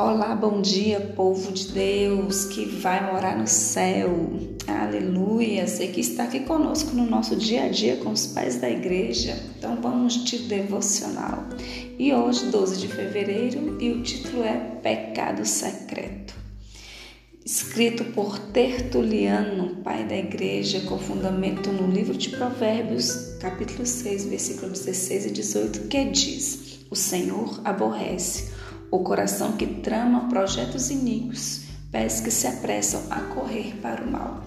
Olá, bom dia, povo de Deus que vai morar no céu. Aleluia! Você que está aqui conosco no nosso dia a dia com os pais da igreja. Então vamos de devocional. E hoje, 12 de fevereiro, e o título é Pecado Secreto. Escrito por Tertuliano, pai da igreja, com fundamento no livro de Provérbios, capítulo 6, versículo 16 e 18, que diz: O Senhor aborrece o coração que trama projetos iníquos, pés que se apressam a correr para o mal.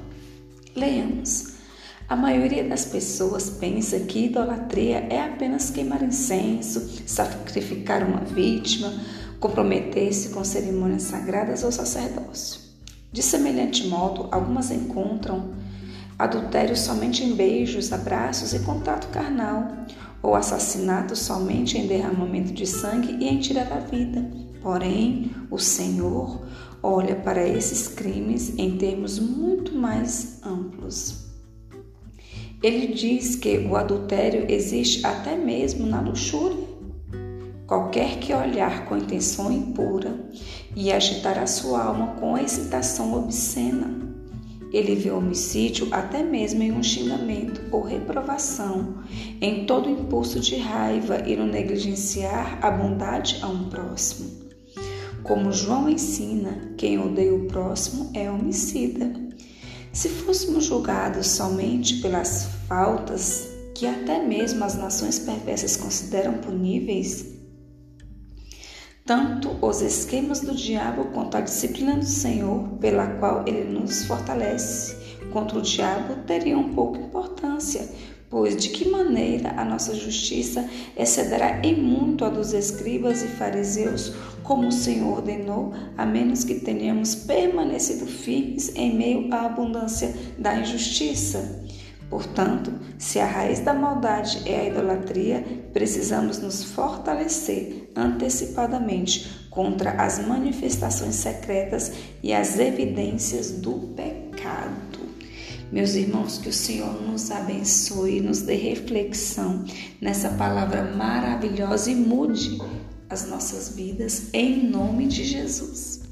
Leamos. A maioria das pessoas pensa que idolatria é apenas queimar incenso, sacrificar uma vítima, comprometer-se com cerimônias sagradas ou sacerdócio. De semelhante modo, algumas encontram adultério somente em beijos, abraços e contato carnal, ou assassinato somente em derramamento de sangue e em tirar a vida. Porém, o Senhor olha para esses crimes em termos muito mais amplos. Ele diz que o adultério existe até mesmo na luxúria. Qualquer que olhar com intenção impura e agitar a sua alma com excitação obscena ele vê homicídio até mesmo em um xingamento ou reprovação, em todo impulso de raiva e no negligenciar a bondade a um próximo. Como João ensina, quem odeia o próximo é homicida. Se fôssemos julgados somente pelas faltas que até mesmo as nações perversas consideram puníveis, tanto os esquemas do diabo quanto a disciplina do Senhor, pela qual ele nos fortalece, contra o diabo teriam pouca importância, pois de que maneira a nossa justiça excederá em muito a dos escribas e fariseus, como o Senhor ordenou, a menos que tenhamos permanecido firmes em meio à abundância da injustiça? Portanto, se a raiz da maldade é a idolatria, precisamos nos fortalecer antecipadamente contra as manifestações secretas e as evidências do pecado. Meus irmãos, que o Senhor nos abençoe e nos dê reflexão nessa palavra maravilhosa e mude as nossas vidas em nome de Jesus.